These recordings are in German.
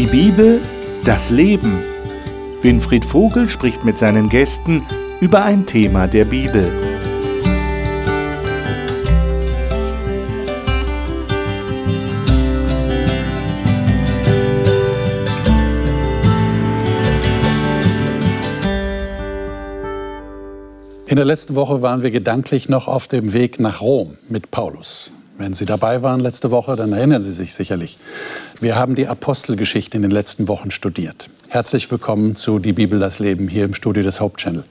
Die Bibel, das Leben. Winfried Vogel spricht mit seinen Gästen über ein Thema der Bibel. In der letzten Woche waren wir gedanklich noch auf dem Weg nach Rom mit Paulus. Wenn Sie dabei waren letzte Woche, dann erinnern Sie sich sicherlich. Wir haben die Apostelgeschichte in den letzten Wochen studiert. Herzlich willkommen zu Die Bibel, das Leben hier im Studio des Hauptchannel.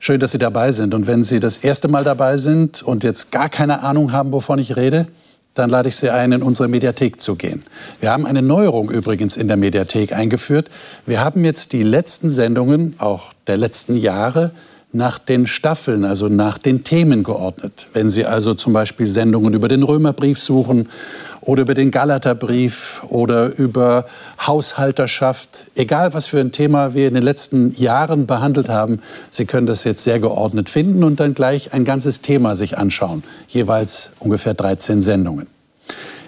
Schön, dass Sie dabei sind. Und wenn Sie das erste Mal dabei sind und jetzt gar keine Ahnung haben, wovon ich rede, dann lade ich Sie ein, in unsere Mediathek zu gehen. Wir haben eine Neuerung übrigens in der Mediathek eingeführt. Wir haben jetzt die letzten Sendungen, auch der letzten Jahre, nach den Staffeln, also nach den Themen geordnet. Wenn Sie also zum Beispiel Sendungen über den Römerbrief suchen oder über den Galaterbrief oder über Haushalterschaft, egal was für ein Thema wir in den letzten Jahren behandelt haben, Sie können das jetzt sehr geordnet finden und dann gleich ein ganzes Thema sich anschauen, jeweils ungefähr 13 Sendungen.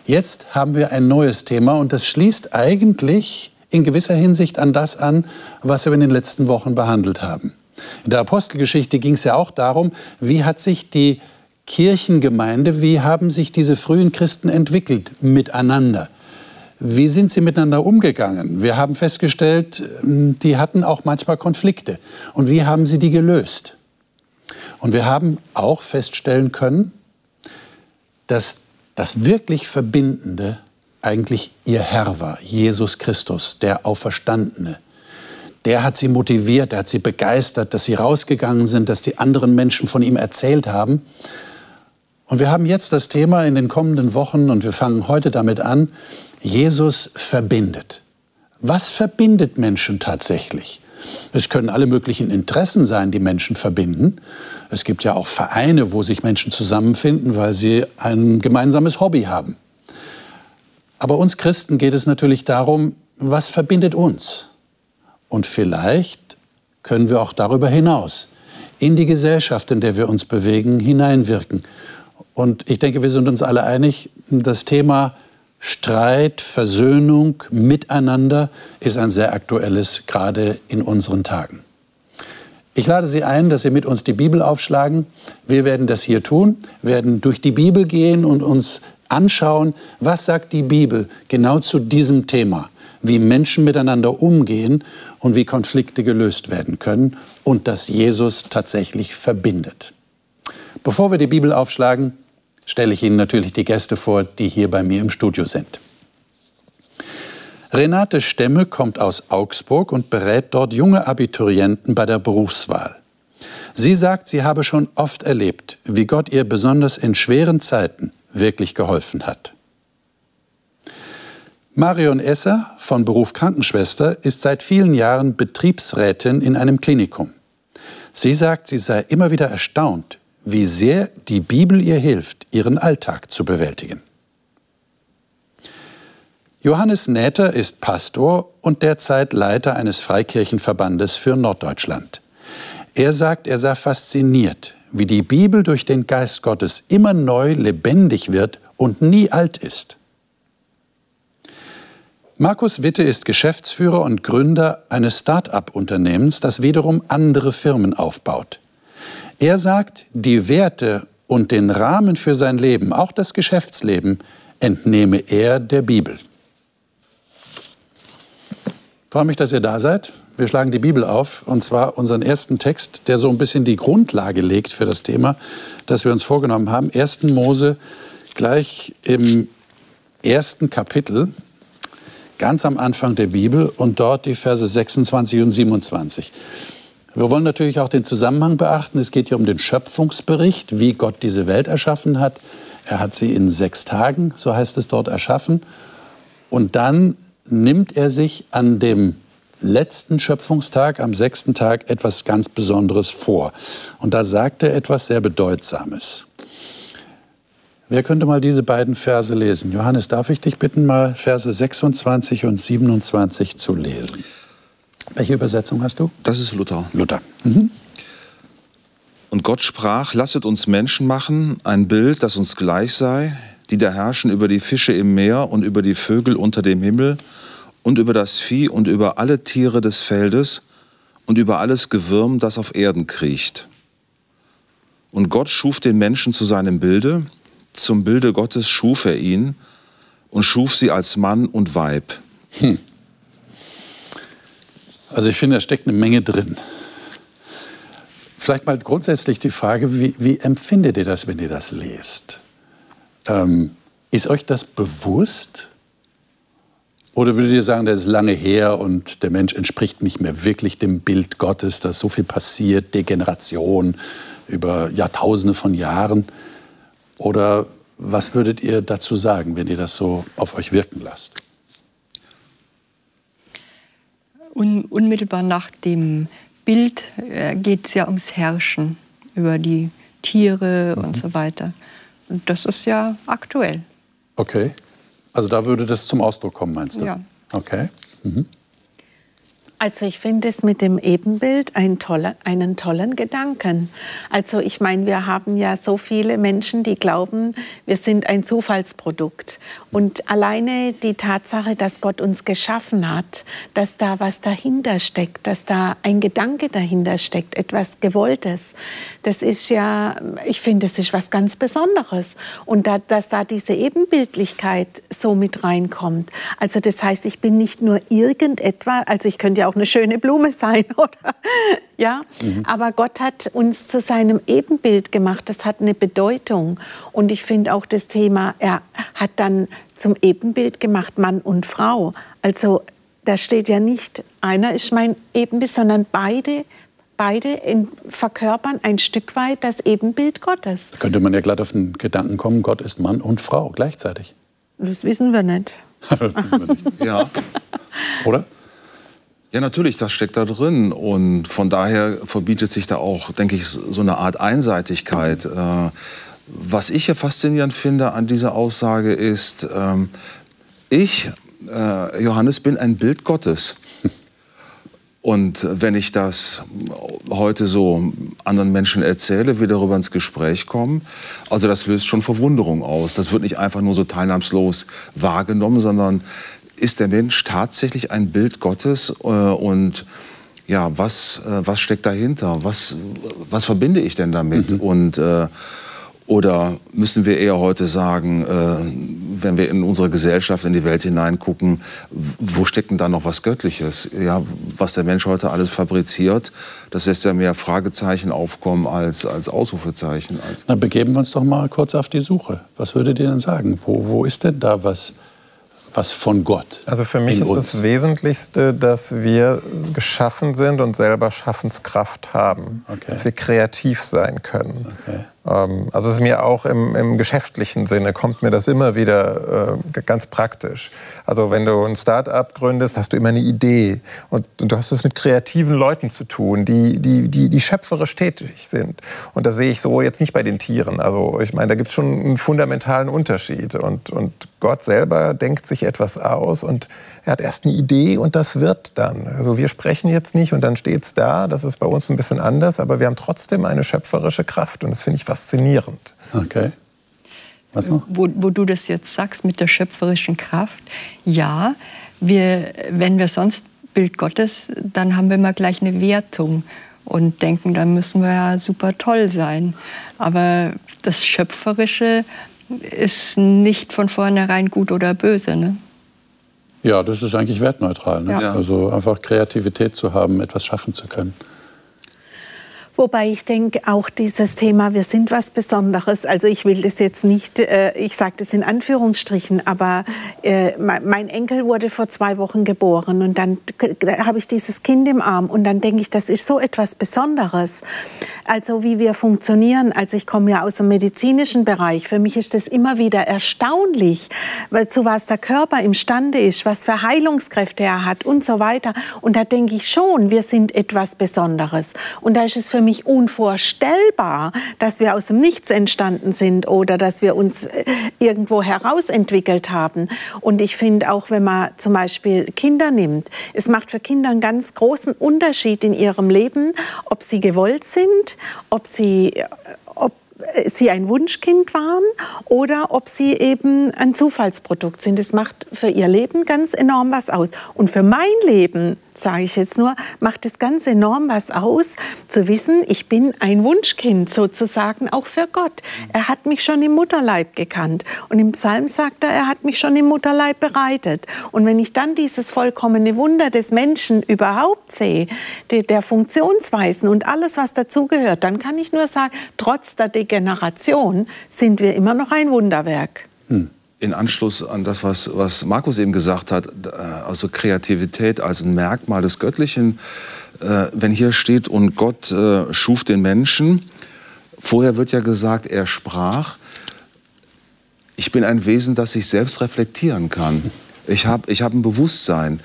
Jetzt haben wir ein neues Thema und das schließt eigentlich in gewisser Hinsicht an das an, was wir in den letzten Wochen behandelt haben. In der Apostelgeschichte ging es ja auch darum, wie hat sich die Kirchengemeinde, wie haben sich diese frühen Christen entwickelt miteinander? Wie sind sie miteinander umgegangen? Wir haben festgestellt, ähm, die hatten auch manchmal Konflikte. Und wie haben sie die gelöst? Und wir haben auch feststellen können, dass das wirklich Verbindende eigentlich ihr Herr war, Jesus Christus, der Auferstandene der hat sie motiviert, der hat sie begeistert, dass sie rausgegangen sind, dass die anderen Menschen von ihm erzählt haben. Und wir haben jetzt das Thema in den kommenden Wochen und wir fangen heute damit an, Jesus verbindet. Was verbindet Menschen tatsächlich? Es können alle möglichen Interessen sein, die Menschen verbinden. Es gibt ja auch Vereine, wo sich Menschen zusammenfinden, weil sie ein gemeinsames Hobby haben. Aber uns Christen geht es natürlich darum, was verbindet uns? Und vielleicht können wir auch darüber hinaus in die Gesellschaft, in der wir uns bewegen, hineinwirken. Und ich denke, wir sind uns alle einig, das Thema Streit, Versöhnung, Miteinander ist ein sehr aktuelles, gerade in unseren Tagen. Ich lade Sie ein, dass Sie mit uns die Bibel aufschlagen. Wir werden das hier tun, werden durch die Bibel gehen und uns anschauen, was sagt die Bibel genau zu diesem Thema wie Menschen miteinander umgehen und wie Konflikte gelöst werden können und dass Jesus tatsächlich verbindet. Bevor wir die Bibel aufschlagen, stelle ich Ihnen natürlich die Gäste vor, die hier bei mir im Studio sind. Renate Stemme kommt aus Augsburg und berät dort junge Abiturienten bei der Berufswahl. Sie sagt, sie habe schon oft erlebt, wie Gott ihr besonders in schweren Zeiten wirklich geholfen hat. Marion Esser von Beruf Krankenschwester ist seit vielen Jahren Betriebsrätin in einem Klinikum. Sie sagt, sie sei immer wieder erstaunt, wie sehr die Bibel ihr hilft, ihren Alltag zu bewältigen. Johannes Näther ist Pastor und derzeit Leiter eines Freikirchenverbandes für Norddeutschland. Er sagt, er sei fasziniert, wie die Bibel durch den Geist Gottes immer neu lebendig wird und nie alt ist. Markus Witte ist Geschäftsführer und Gründer eines Start-up-Unternehmens, das wiederum andere Firmen aufbaut. Er sagt, die Werte und den Rahmen für sein Leben, auch das Geschäftsleben, entnehme er der Bibel. Ich freue mich, dass ihr da seid. Wir schlagen die Bibel auf, und zwar unseren ersten Text, der so ein bisschen die Grundlage legt für das Thema, das wir uns vorgenommen haben. 1. Mose, gleich im ersten Kapitel ganz am Anfang der Bibel und dort die Verse 26 und 27. Wir wollen natürlich auch den Zusammenhang beachten. Es geht hier um den Schöpfungsbericht, wie Gott diese Welt erschaffen hat. Er hat sie in sechs Tagen, so heißt es dort, erschaffen. Und dann nimmt er sich an dem letzten Schöpfungstag, am sechsten Tag, etwas ganz Besonderes vor. Und da sagt er etwas sehr Bedeutsames. Wer könnte mal diese beiden Verse lesen? Johannes, darf ich dich bitten, mal Verse 26 und 27 zu lesen? Welche Übersetzung hast du? Das ist Luther. Luther. Mhm. Und Gott sprach, lasset uns Menschen machen, ein Bild, das uns gleich sei, die da herrschen über die Fische im Meer und über die Vögel unter dem Himmel und über das Vieh und über alle Tiere des Feldes und über alles Gewürm, das auf Erden kriecht. Und Gott schuf den Menschen zu seinem Bilde, zum Bilde Gottes schuf er ihn und schuf sie als Mann und Weib. Hm. Also ich finde, da steckt eine Menge drin. Vielleicht mal grundsätzlich die Frage, wie, wie empfindet ihr das, wenn ihr das lest? Ähm, ist euch das bewusst? Oder würdet ihr sagen, das ist lange her und der Mensch entspricht nicht mehr wirklich dem Bild Gottes, dass so viel passiert, Degeneration über Jahrtausende von Jahren? Oder was würdet ihr dazu sagen, wenn ihr das so auf euch wirken lasst? Un unmittelbar nach dem Bild äh, geht es ja ums Herrschen über die Tiere mhm. und so weiter. Und das ist ja aktuell. Okay. Also da würde das zum Ausdruck kommen, meinst du? Ja. Okay. Mhm. Also ich finde es mit dem Ebenbild einen tollen, einen tollen Gedanken. Also ich meine, wir haben ja so viele Menschen, die glauben, wir sind ein Zufallsprodukt. Und alleine die Tatsache, dass Gott uns geschaffen hat, dass da was dahinter steckt, dass da ein Gedanke dahinter steckt, etwas Gewolltes, das ist ja, ich finde, das ist was ganz Besonderes. Und da, dass da diese Ebenbildlichkeit so mit reinkommt. Also das heißt, ich bin nicht nur irgendetwas, also ich könnte ja auch eine schöne Blume sein, oder? Ja, mhm. aber Gott hat uns zu seinem Ebenbild gemacht. Das hat eine Bedeutung. Und ich finde auch das Thema, er hat dann zum Ebenbild gemacht Mann und Frau. Also da steht ja nicht, einer ist mein Ebenbild, sondern beide beide in, verkörpern ein Stück weit das Ebenbild Gottes. Da könnte man ja glatt auf den Gedanken kommen, Gott ist Mann und Frau gleichzeitig. Das wissen wir nicht. das wissen wir nicht. Ja. Oder? Ja, natürlich, das steckt da drin. Und von daher verbietet sich da auch, denke ich, so eine Art Einseitigkeit. Äh, was ich ja faszinierend finde an dieser Aussage ist, ähm, ich, äh, Johannes, bin ein Bild Gottes. Und wenn ich das heute so anderen Menschen erzähle, wir darüber ins Gespräch kommen, also das löst schon Verwunderung aus. Das wird nicht einfach nur so teilnahmslos wahrgenommen, sondern ist der Mensch tatsächlich ein Bild Gottes äh, und ja, was, äh, was steckt dahinter? Was, was verbinde ich denn damit? Mhm. Und, äh, oder müssen wir eher heute sagen, äh, wenn wir in unsere Gesellschaft, in die Welt hineingucken, wo steckt denn da noch was Göttliches? Ja, was der Mensch heute alles fabriziert, das lässt ja mehr Fragezeichen aufkommen als, als Ausrufezeichen. Na, begeben wir uns doch mal kurz auf die Suche. Was würdet ihr denn sagen? Wo, wo ist denn da was? Was von Gott. Also für mich ist uns. das Wesentlichste, dass wir geschaffen sind und selber Schaffenskraft haben, okay. dass wir kreativ sein können. Okay. Ähm, also es ist mir auch im, im, geschäftlichen Sinne kommt mir das immer wieder äh, ganz praktisch. Also wenn du ein Start-up gründest, hast du immer eine Idee und, und, du hast es mit kreativen Leuten zu tun, die, die, die, die schöpferisch tätig sind. Und das sehe ich so jetzt nicht bei den Tieren. Also ich meine, da gibt es schon einen fundamentalen Unterschied. Und, und Gott selber denkt sich etwas aus und er hat erst eine Idee und das wird dann. Also wir sprechen jetzt nicht und dann steht es da. Das ist bei uns ein bisschen anders, aber wir haben trotzdem eine schöpferische Kraft und das finde ich faszinierend. Okay. Was noch? Wo, wo, du das jetzt sagst mit der schöpferischen Kraft, ja, wir, wenn wir sonst Bild Gottes, dann haben wir immer gleich eine Wertung und denken, dann müssen wir ja super toll sein. Aber das Schöpferische ist nicht von vornherein gut oder böse. Ne? Ja, das ist eigentlich wertneutral. Ne? Ja. Also einfach Kreativität zu haben, etwas schaffen zu können. Wobei ich denke, auch dieses Thema, wir sind was Besonderes. Also ich will das jetzt nicht, äh, ich sage das in Anführungsstrichen, aber äh, mein Enkel wurde vor zwei Wochen geboren und dann habe ich dieses Kind im Arm und dann denke ich, das ist so etwas Besonderes. Also wie wir funktionieren. Also ich komme ja aus dem medizinischen Bereich. Für mich ist das immer wieder erstaunlich, weil zu was der Körper imstande ist, was für Heilungskräfte er hat und so weiter. Und da denke ich schon, wir sind etwas Besonderes. Und da ist es für mich unvorstellbar, dass wir aus dem Nichts entstanden sind oder dass wir uns äh, irgendwo herausentwickelt haben. Und ich finde auch, wenn man zum Beispiel Kinder nimmt, es macht für Kinder einen ganz großen Unterschied in ihrem Leben, ob sie gewollt sind, ob sie, äh, sie ein Wunschkind waren oder ob sie eben ein Zufallsprodukt sind. Das macht für ihr Leben ganz enorm was aus. Und für mein Leben sage ich jetzt nur, macht es ganz enorm was aus, zu wissen, ich bin ein Wunschkind sozusagen auch für Gott. Er hat mich schon im Mutterleib gekannt. Und im Psalm sagt er, er hat mich schon im Mutterleib bereitet. Und wenn ich dann dieses vollkommene Wunder des Menschen überhaupt sehe, der, Funktionsweisen und alles, was dazugehört, dann kann ich nur sagen, trotz der Degeneration sind wir immer noch ein Wunderwerk. Hm in Anschluss an das, was, was Markus eben gesagt hat, äh, also Kreativität als ein Merkmal des Göttlichen, äh, wenn hier steht, und Gott äh, schuf den Menschen, vorher wird ja gesagt, er sprach, ich bin ein Wesen, das sich selbst reflektieren kann. Ich habe ich hab ein Bewusstsein.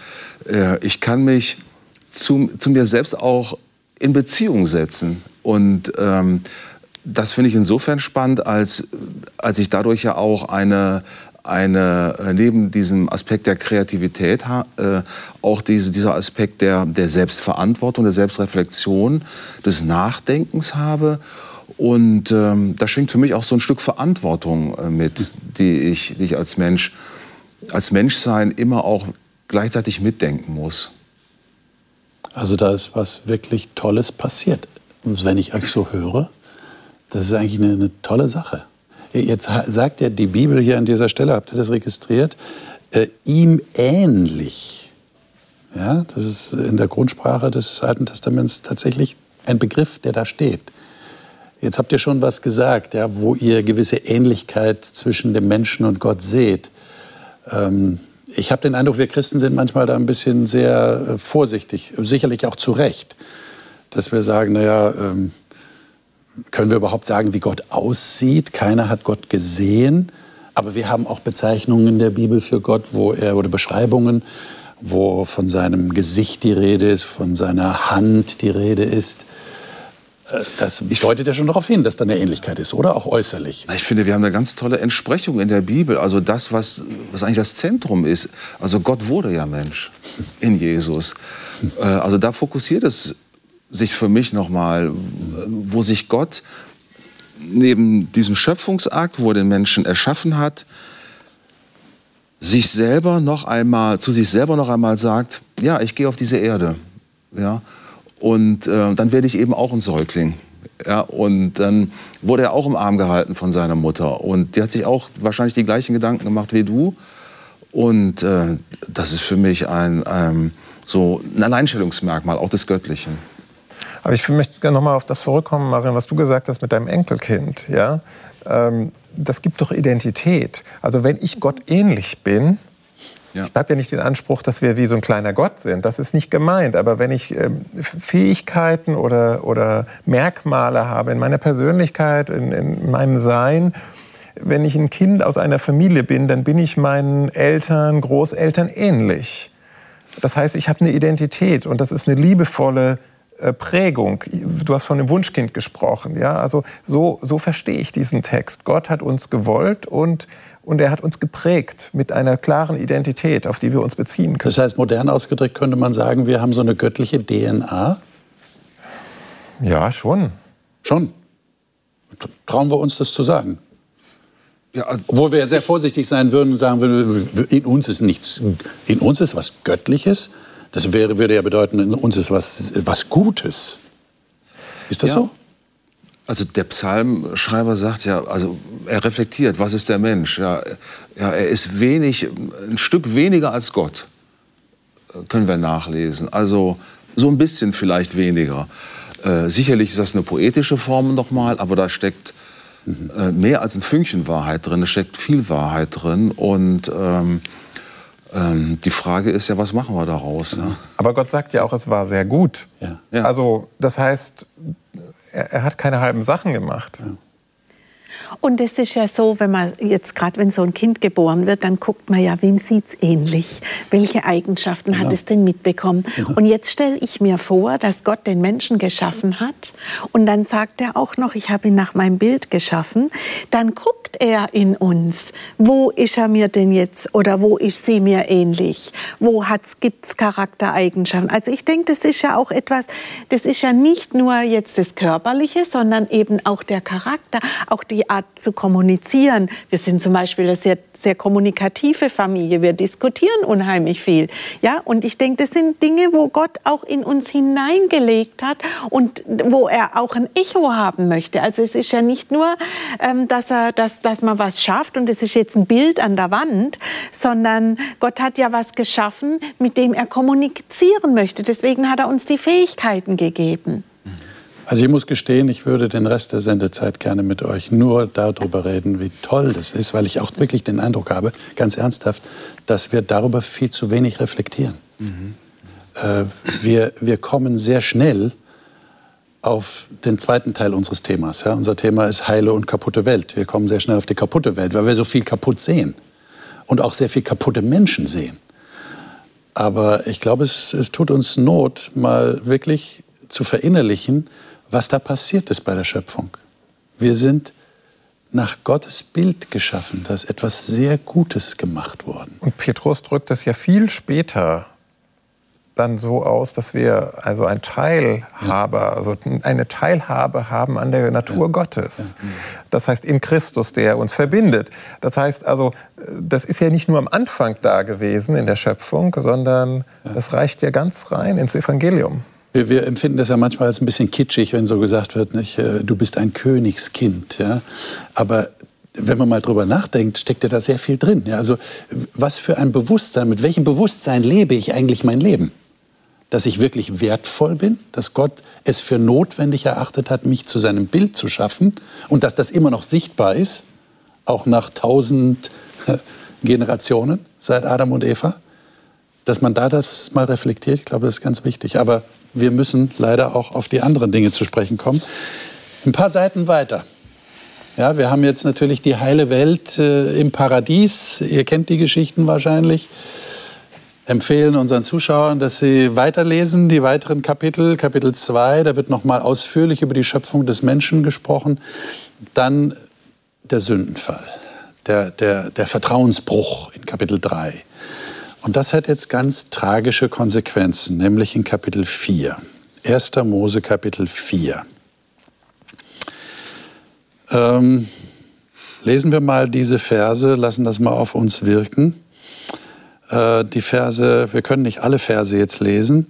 Ich kann mich zu, zu mir selbst auch in Beziehung setzen. Und ähm, das finde ich insofern spannend, als, als ich dadurch ja auch eine, eine äh, neben diesem Aspekt der Kreativität äh, auch diese, dieser Aspekt der, der Selbstverantwortung, der Selbstreflexion, des Nachdenkens habe. Und ähm, da schwingt für mich auch so ein Stück Verantwortung äh, mit, die ich, die ich als Mensch, als Menschsein immer auch gleichzeitig mitdenken muss. Also da ist was wirklich Tolles passiert, wenn ich euch so höre. Das ist eigentlich eine, eine tolle Sache. Jetzt sagt ja die Bibel hier an dieser Stelle, habt ihr das registriert, äh, ihm ähnlich. Ja, das ist in der Grundsprache des Alten Testaments tatsächlich ein Begriff, der da steht. Jetzt habt ihr schon was gesagt, ja, wo ihr gewisse Ähnlichkeit zwischen dem Menschen und Gott seht. Ähm, ich habe den Eindruck, wir Christen sind manchmal da ein bisschen sehr äh, vorsichtig, sicherlich auch zu Recht, dass wir sagen, naja, ähm, können wir überhaupt sagen, wie Gott aussieht? Keiner hat Gott gesehen. Aber wir haben auch Bezeichnungen in der Bibel für Gott, wo er oder Beschreibungen, wo von seinem Gesicht die Rede ist, von seiner Hand die Rede ist. Äh, das deutet ja schon darauf hin, dass da eine Ähnlichkeit ist, oder? Auch äußerlich. Ich finde, wir haben eine ganz tolle Entsprechung in der Bibel. Also das, was, was eigentlich das Zentrum ist. Also Gott wurde ja Mensch in Jesus. Äh, also da fokussiert es sich für mich nochmal, wo sich Gott neben diesem Schöpfungsakt, wo er den Menschen erschaffen hat, sich selber noch einmal, zu sich selber noch einmal sagt, ja, ich gehe auf diese Erde. Ja, und äh, dann werde ich eben auch ein Säugling. Ja, und dann wurde er auch im Arm gehalten von seiner Mutter. Und die hat sich auch wahrscheinlich die gleichen Gedanken gemacht wie du. Und äh, das ist für mich ein, ähm, so ein Alleinstellungsmerkmal, auch des Göttlichen. Aber ich möchte gerne nochmal auf das zurückkommen, Marion, was du gesagt hast mit deinem Enkelkind. Ja? Ähm, das gibt doch Identität. Also wenn ich Gott ähnlich bin, ja. Ich habe ja nicht den Anspruch, dass wir wie so ein kleiner Gott sind. Das ist nicht gemeint. Aber wenn ich ähm, Fähigkeiten oder, oder Merkmale habe in meiner Persönlichkeit, in, in meinem Sein, wenn ich ein Kind aus einer Familie bin, dann bin ich meinen Eltern, Großeltern ähnlich. Das heißt, ich habe eine Identität und das ist eine liebevolle Prägung. Du hast von dem Wunschkind gesprochen. Ja? Also so, so verstehe ich diesen Text. Gott hat uns gewollt und, und er hat uns geprägt mit einer klaren Identität, auf die wir uns beziehen können. Das heißt, modern ausgedrückt könnte man sagen, wir haben so eine göttliche DNA? Ja, schon. Schon? Trauen wir uns das zu sagen? Ja, also Obwohl wir ja sehr vorsichtig sein würden und sagen würden, in uns ist nichts, in uns ist was Göttliches das wäre, würde ja bedeuten, in uns ist was, was Gutes. Ist das ja. so? Also der Psalmschreiber sagt ja, also er reflektiert, was ist der Mensch? Ja, ja, er ist wenig, ein Stück weniger als Gott, können wir nachlesen. Also so ein bisschen vielleicht weniger. Äh, sicherlich ist das eine poetische Form nochmal, aber da steckt mhm. äh, mehr als ein Fünkchen Wahrheit drin, da steckt viel Wahrheit drin und ähm, ähm, die Frage ist ja, was machen wir daraus? Ja? Aber Gott sagt ja auch, es war sehr gut. Ja. Ja. Also das heißt, er, er, hat keine halben Sachen gemacht. Und es ist ja so, wenn man jetzt gerade, wenn so ein Kind geboren wird, dann guckt man ja, wem sieht es ähnlich? Welche Eigenschaften hat es denn mitbekommen? Und jetzt stelle ich mir vor, dass Gott den Menschen geschaffen hat und dann sagt er auch noch, ich habe ihn nach meinem Bild geschaffen. Dann guckt er in uns, wo ist er mir denn jetzt oder wo ist sie mir ähnlich? Wo gibt es Charaktereigenschaften? Also ich denke, das ist ja auch etwas, das ist ja nicht nur jetzt das Körperliche, sondern eben auch der Charakter, auch die Art zu kommunizieren. Wir sind zum Beispiel eine sehr, sehr kommunikative Familie. Wir diskutieren unheimlich viel. Ja, und ich denke, das sind Dinge, wo Gott auch in uns hineingelegt hat und wo er auch ein Echo haben möchte. Also es ist ja nicht nur, ähm, dass, er, dass, dass man was schafft und es ist jetzt ein Bild an der Wand, sondern Gott hat ja was geschaffen, mit dem er kommunizieren möchte. Deswegen hat er uns die Fähigkeiten gegeben. Also ich muss gestehen, ich würde den Rest der Sendezeit gerne mit euch nur darüber reden, wie toll das ist, weil ich auch wirklich den Eindruck habe, ganz ernsthaft, dass wir darüber viel zu wenig reflektieren. Mhm. Äh, wir, wir kommen sehr schnell auf den zweiten Teil unseres Themas. Ja? Unser Thema ist heile und kaputte Welt. Wir kommen sehr schnell auf die kaputte Welt, weil wir so viel kaputt sehen und auch sehr viel kaputte Menschen sehen. Aber ich glaube, es, es tut uns Not, mal wirklich zu verinnerlichen, was da passiert ist bei der Schöpfung. Wir sind nach Gottes Bild geschaffen. Da ist etwas sehr Gutes gemacht worden. Und Petrus drückt es ja viel später dann so aus, dass wir also ein Teilhabe, ja. also eine Teilhabe haben an der Natur ja. Gottes. Ja. Das heißt in Christus, der uns verbindet. Das heißt also, das ist ja nicht nur am Anfang da gewesen in der Schöpfung, sondern das reicht ja ganz rein ins Evangelium. Wir, wir, empfinden das ja manchmal als ein bisschen kitschig, wenn so gesagt wird, nicht, äh, du bist ein Königskind. Ja? Aber wenn man mal drüber nachdenkt, steckt ja da sehr viel drin. Ja? Also was für ein Bewusstsein, mit welchem Bewusstsein lebe ich eigentlich mein Leben? Dass ich wirklich wertvoll bin, dass Gott es für notwendig erachtet hat, mich zu seinem Bild zu schaffen und dass das immer noch sichtbar ist, auch nach tausend äh, Generationen seit Adam und Eva. Dass man da das mal reflektiert, ich glaube, das ist ganz wichtig. Aber wir müssen leider auch auf die anderen Dinge zu sprechen kommen. Ein paar Seiten weiter. Ja, wir haben jetzt natürlich die heile Welt äh, im Paradies. Ihr kennt die Geschichten wahrscheinlich. Empfehlen unseren Zuschauern, dass sie weiterlesen, die weiteren Kapitel. Kapitel 2, da wird nochmal ausführlich über die Schöpfung des Menschen gesprochen. Dann der Sündenfall, der, der, der Vertrauensbruch in Kapitel 3. Und das hat jetzt ganz tragische Konsequenzen, nämlich in Kapitel 4. 1. Mose Kapitel 4. Ähm, lesen wir mal diese Verse, lassen das mal auf uns wirken. Äh, die Verse, wir können nicht alle Verse jetzt lesen.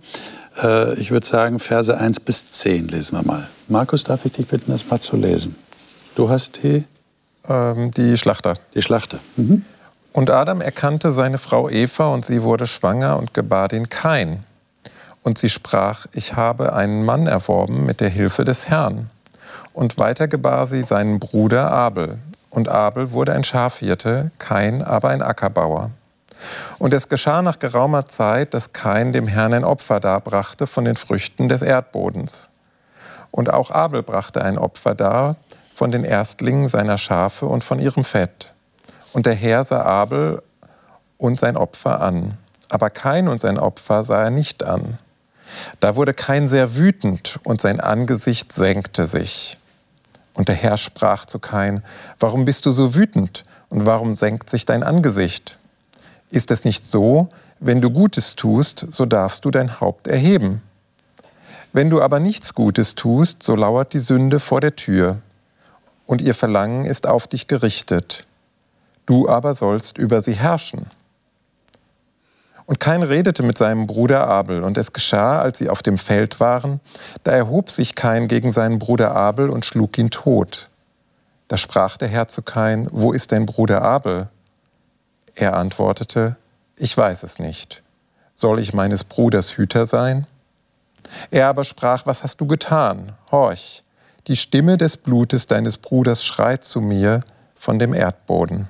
Äh, ich würde sagen, Verse 1 bis 10 lesen wir mal. Markus, darf ich dich bitten, das mal zu lesen? Du hast die? Ähm, die Schlachter. Die Schlachter. Mhm. Und Adam erkannte seine Frau Eva und sie wurde schwanger und gebar den Kain. Und sie sprach, ich habe einen Mann erworben mit der Hilfe des Herrn. Und weiter gebar sie seinen Bruder Abel. Und Abel wurde ein Schafhirte, Kain aber ein Ackerbauer. Und es geschah nach geraumer Zeit, dass Kain dem Herrn ein Opfer darbrachte von den Früchten des Erdbodens. Und auch Abel brachte ein Opfer dar von den Erstlingen seiner Schafe und von ihrem Fett. Und der Herr sah Abel und sein Opfer an. Aber Kain und sein Opfer sah er nicht an. Da wurde Kain sehr wütend und sein Angesicht senkte sich. Und der Herr sprach zu Kain, warum bist du so wütend und warum senkt sich dein Angesicht? Ist es nicht so, wenn du Gutes tust, so darfst du dein Haupt erheben? Wenn du aber nichts Gutes tust, so lauert die Sünde vor der Tür, und ihr Verlangen ist auf dich gerichtet du aber sollst über sie herrschen. Und Kain redete mit seinem Bruder Abel, und es geschah, als sie auf dem Feld waren, da erhob sich Kain gegen seinen Bruder Abel und schlug ihn tot. Da sprach der Herr zu Kain, wo ist dein Bruder Abel? Er antwortete, ich weiß es nicht. Soll ich meines Bruders Hüter sein? Er aber sprach, was hast du getan? Horch, die Stimme des Blutes deines Bruders schreit zu mir von dem Erdboden.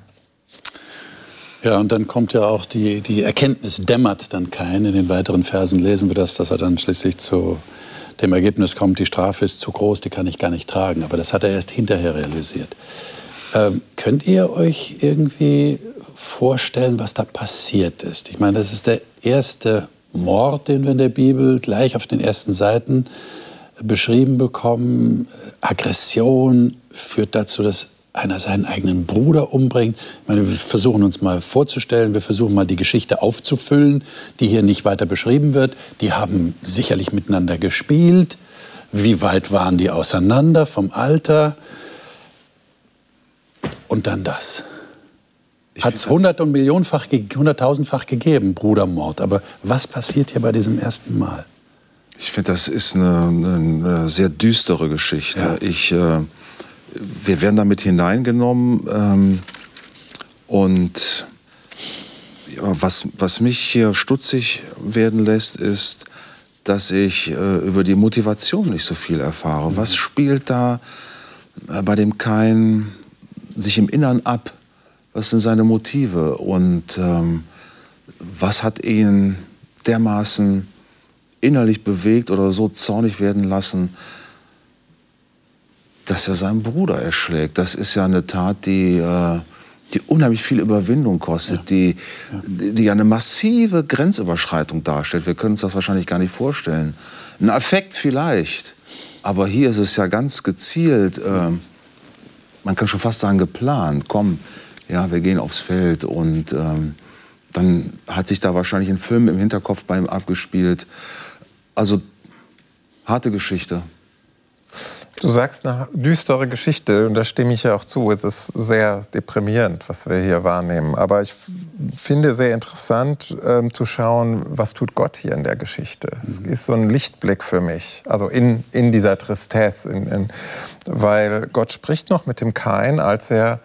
Ja, und dann kommt ja auch die, die Erkenntnis, dämmert dann kein. In den weiteren Versen lesen wir das, dass er dann schließlich zu dem Ergebnis kommt, die Strafe ist zu groß, die kann ich gar nicht tragen. Aber das hat er erst hinterher realisiert. Ähm, könnt ihr euch irgendwie vorstellen, was da passiert ist? Ich meine, das ist der erste Mord, den wir in der Bibel gleich auf den ersten Seiten beschrieben bekommen. Aggression führt dazu, dass einer seinen eigenen Bruder umbringt. Ich meine, wir versuchen uns mal vorzustellen, wir versuchen mal die Geschichte aufzufüllen, die hier nicht weiter beschrieben wird. Die haben sicherlich miteinander gespielt. Wie weit waren die auseinander vom Alter? Und dann das. Hat es hundert- und millionenfach, hunderttausendfach gegeben, Brudermord. Aber was passiert hier bei diesem ersten Mal? Ich finde, das ist eine, eine, sehr düstere Geschichte. Ja. Ich, äh, wir werden damit hineingenommen ähm, und ja, was, was mich hier stutzig werden lässt, ist, dass ich äh, über die Motivation nicht so viel erfahre. Mhm. Was spielt da äh, bei dem Kain sich im Innern ab? Was sind seine Motive und ähm, was hat ihn dermaßen innerlich bewegt oder so zornig werden lassen, dass er seinen Bruder erschlägt? Das ist ja eine Tat, die, äh, die unheimlich viel Überwindung kostet, ja. Die, die, eine massive Grenzüberschreitung darstellt. Wir können uns das wahrscheinlich gar nicht vorstellen. Ein Affekt vielleicht, aber hier ist es ja ganz gezielt, äh, man kann schon fast sagen geplant. Komm, ja, wir gehen aufs Feld und ähm, dann hat sich da wahrscheinlich ein Film im Hinterkopf bei ihm abgespielt. Also harte Geschichte. Du sagst eine düstere Geschichte und da stimme ich ja auch zu. Es ist sehr deprimierend, was wir hier wahrnehmen. Aber ich finde sehr interessant ähm, zu schauen, was tut Gott hier in der Geschichte. Es mhm. ist so ein Lichtblick für mich, also in, in dieser Tristesse, in, in, weil Gott spricht noch mit dem Kain, als er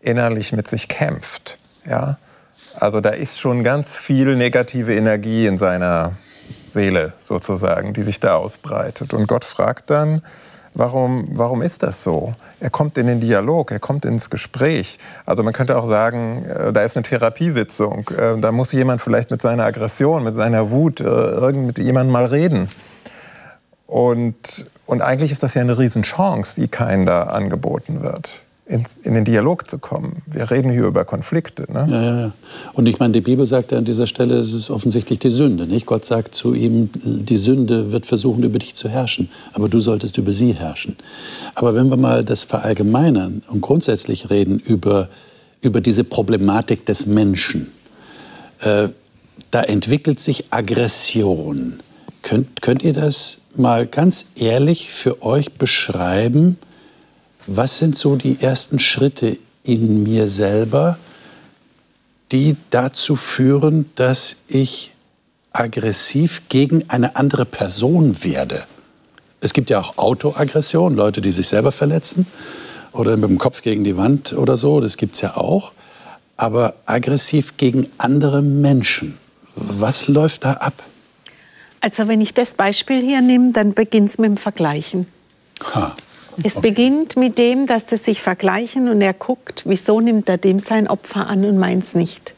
innerlich mit sich kämpft. Ja? Also da ist schon ganz viel negative Energie in seiner Seele sozusagen, die sich da ausbreitet. Und Gott fragt dann, warum, warum ist das so? Er kommt in den Dialog, er kommt ins Gespräch. Also man könnte auch sagen, äh, da ist eine Therapiesitzung. Äh, da muss jemand vielleicht mit seiner Aggression, mit seiner Wut äh, irgend mit jemandem mal reden. Und, und eigentlich ist das ja eine Riesenchance, die keinem da angeboten wird ins, in den Dialog zu kommen. Wir reden hier über Konflikte. Ne? Ja, ja, ja. Und ich meine, die Bibel sagt ja an dieser Stelle, es ist offensichtlich die Sünde. Nicht? Gott sagt zu ihm, die Sünde wird versuchen, über dich zu herrschen, aber du solltest über sie herrschen. Aber wenn wir mal das verallgemeinern und grundsätzlich reden über, über diese Problematik des Menschen, äh, da entwickelt sich Aggression. Könnt, könnt ihr das mal ganz ehrlich für euch beschreiben? Was sind so die ersten Schritte in mir selber, die dazu führen, dass ich aggressiv gegen eine andere Person werde. Es gibt ja auch Autoaggression, Leute, die sich selber verletzen oder mit dem Kopf gegen die Wand oder so, das gibt es ja auch. Aber aggressiv gegen andere Menschen, was läuft da ab? Also wenn ich das Beispiel hier nehme, dann beginnt es mit dem Vergleichen. Ha. Es beginnt mit dem, dass sie sich vergleichen und er guckt, wieso nimmt er dem sein Opfer an und meins nicht.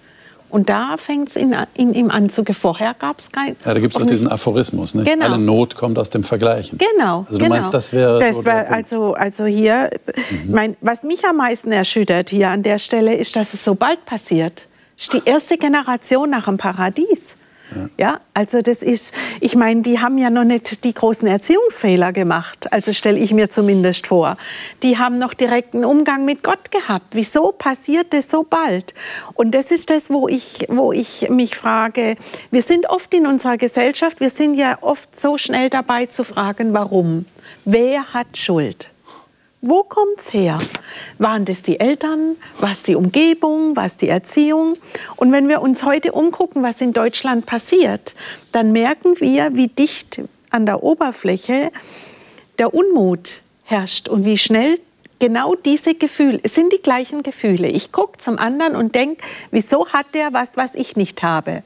Und da fängt es in, in, ihm an zu Vorher gab es kein. Ja, da gibt es auch diesen Aphorismus. Ne? Genau. Alle Not kommt aus dem Vergleichen. Genau. Also du genau. meinst, das wäre. Das so wär, also, also hier, mhm. mein, was mich am meisten erschüttert hier an der Stelle, ist, dass es so bald passiert. Ist die erste Generation nach dem Paradies. Ja. ja. also das ist, ich meine, die haben ja noch nicht die großen Erziehungsfehler gemacht, also stelle ich mir zumindest vor. Die haben noch direkten Umgang mit Gott gehabt. Wieso passiert das so bald? Und das ist das, wo ich, wo ich mich frage, wir sind oft in unserer Gesellschaft, wir sind ja oft so schnell dabei zu fragen, warum? Wer hat Schuld? Wo kommt es her? Waren das die Eltern? War es die Umgebung? War es die Erziehung? Und wenn wir uns heute umgucken, was in Deutschland passiert, dann merken wir, wie dicht an der Oberfläche der Unmut herrscht und wie schnell genau diese Gefühle, es sind die gleichen Gefühle. Ich gucke zum anderen und denke, wieso hat der was, was ich nicht habe?